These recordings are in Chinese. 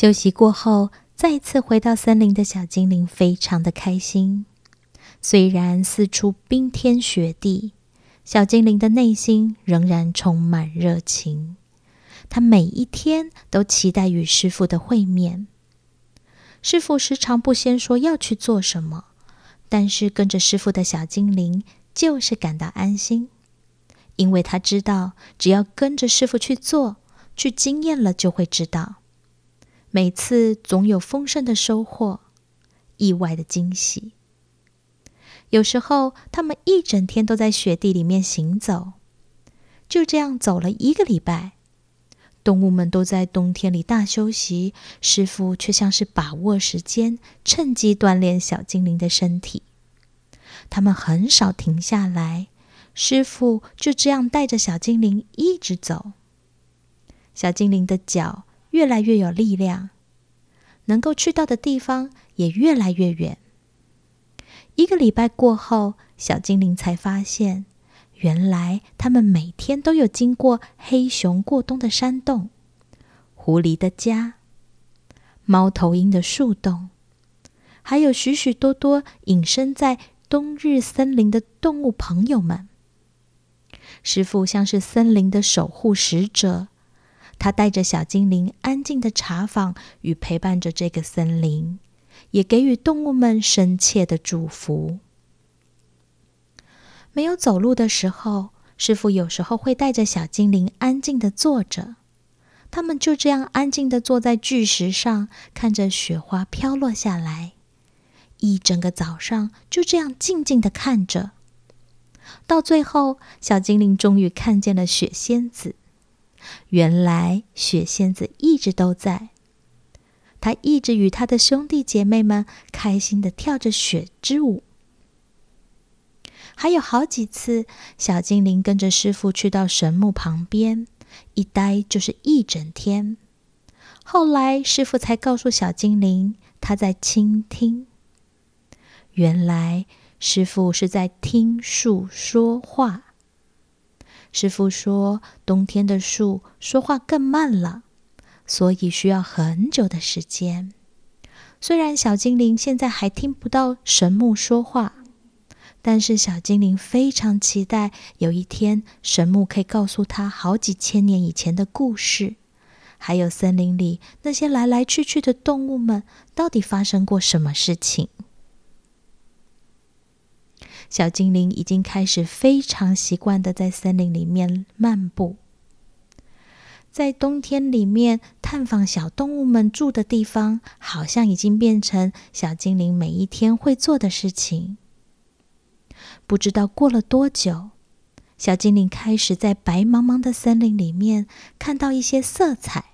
休息过后，再次回到森林的小精灵非常的开心。虽然四处冰天雪地，小精灵的内心仍然充满热情。他每一天都期待与师傅的会面。师傅时常不先说要去做什么，但是跟着师傅的小精灵就是感到安心，因为他知道，只要跟着师傅去做，去经验了就会知道。每次总有丰盛的收获，意外的惊喜。有时候他们一整天都在雪地里面行走，就这样走了一个礼拜。动物们都在冬天里大休息，师傅却像是把握时间，趁机锻炼小精灵的身体。他们很少停下来，师傅就这样带着小精灵一直走。小精灵的脚。越来越有力量，能够去到的地方也越来越远。一个礼拜过后，小精灵才发现，原来他们每天都有经过黑熊过冬的山洞、狐狸的家、猫头鹰的树洞，还有许许多多隐身在冬日森林的动物朋友们。师傅像是森林的守护使者。他带着小精灵安静的查访与陪伴着这个森林，也给予动物们深切的祝福。没有走路的时候，师傅有时候会带着小精灵安静的坐着，他们就这样安静的坐在巨石上，看着雪花飘落下来，一整个早上就这样静静的看着。到最后，小精灵终于看见了雪仙子。原来雪仙子一直都在，她一直与她的兄弟姐妹们开心的跳着雪之舞。还有好几次，小精灵跟着师傅去到神木旁边，一待就是一整天。后来师傅才告诉小精灵，他在倾听。原来师傅是在听树说话。师傅说：“冬天的树说话更慢了，所以需要很久的时间。虽然小精灵现在还听不到神木说话，但是小精灵非常期待有一天神木可以告诉他好几千年以前的故事，还有森林里那些来来去去的动物们到底发生过什么事情。”小精灵已经开始非常习惯的在森林里面漫步，在冬天里面探访小动物们住的地方，好像已经变成小精灵每一天会做的事情。不知道过了多久，小精灵开始在白茫茫的森林里面看到一些色彩。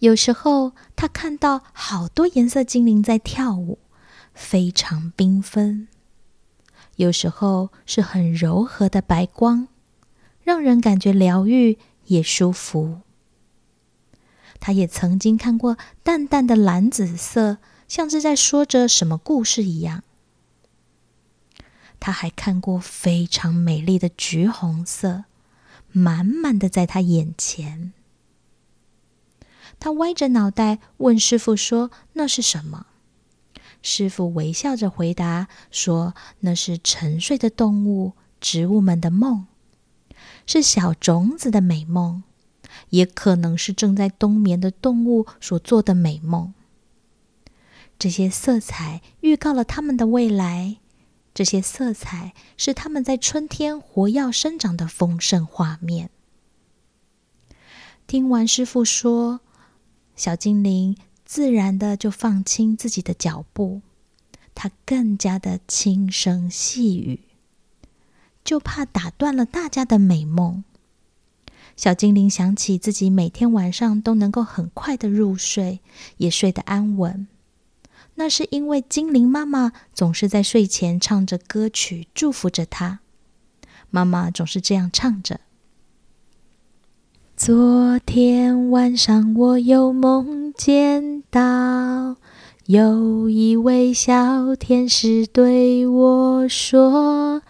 有时候，他看到好多颜色精灵在跳舞，非常缤纷。有时候是很柔和的白光，让人感觉疗愈也舒服。他也曾经看过淡淡的蓝紫色，像是在说着什么故事一样。他还看过非常美丽的橘红色，满满的在他眼前。他歪着脑袋问师傅说：“那是什么？”师傅微笑着回答说：“那是沉睡的动物、植物们的梦，是小种子的美梦，也可能是正在冬眠的动物所做的美梦。这些色彩预告了他们的未来，这些色彩是他们在春天活跃生长的丰盛画面。”听完师傅说，小精灵。自然的就放轻自己的脚步，他更加的轻声细语，就怕打断了大家的美梦。小精灵想起自己每天晚上都能够很快的入睡，也睡得安稳，那是因为精灵妈妈总是在睡前唱着歌曲祝福着他。妈妈总是这样唱着。昨天晚上，我又梦见到有一位小天使对我说：“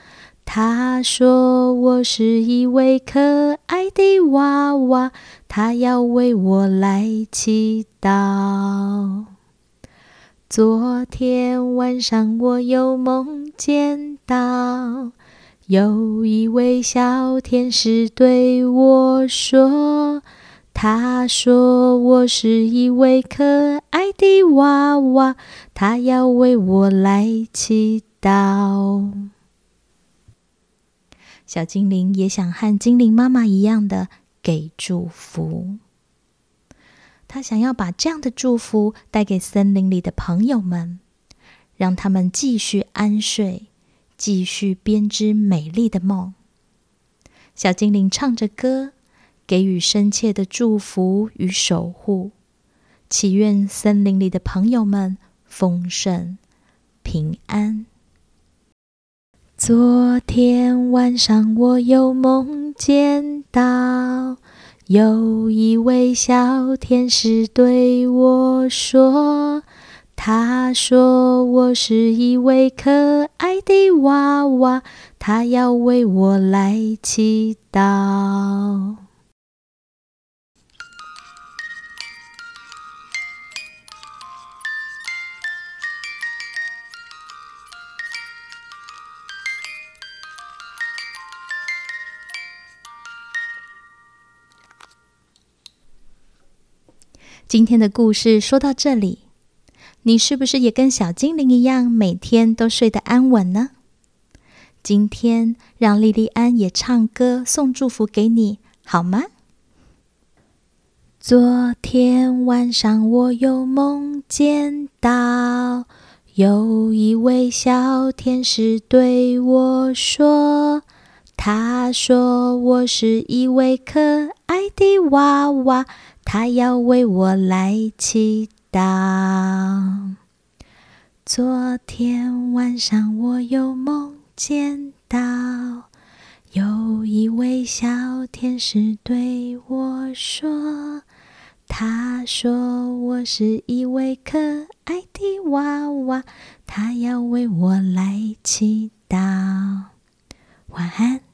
他说我是一位可爱的娃娃，他要为我来祈祷。昨天晚上我又梦见到有一位小天使对我说。他说：“我是一位可爱的娃娃，他要为我来祈祷。”小精灵也想和精灵妈妈一样的给祝福。他想要把这样的祝福带给森林里的朋友们，让他们继续安睡，继续编织美丽的梦。小精灵唱着歌。给予深切的祝福与守护，祈愿森林里的朋友们丰盛平安。昨天晚上，我又梦见到有一位小天使对我说：“他说我是一位可爱的娃娃，他要为我来祈祷。”今天的故事说到这里，你是不是也跟小精灵一样，每天都睡得安稳呢？今天让莉莉安也唱歌送祝福给你，好吗？昨天晚上我又梦见到有一位小天使对我说，他说我是一位可爱的娃娃。他要为我来祈祷。昨天晚上我又梦见到有一位小天使对我说：“他说我是一位可爱的娃娃，他要为我来祈祷。”晚安。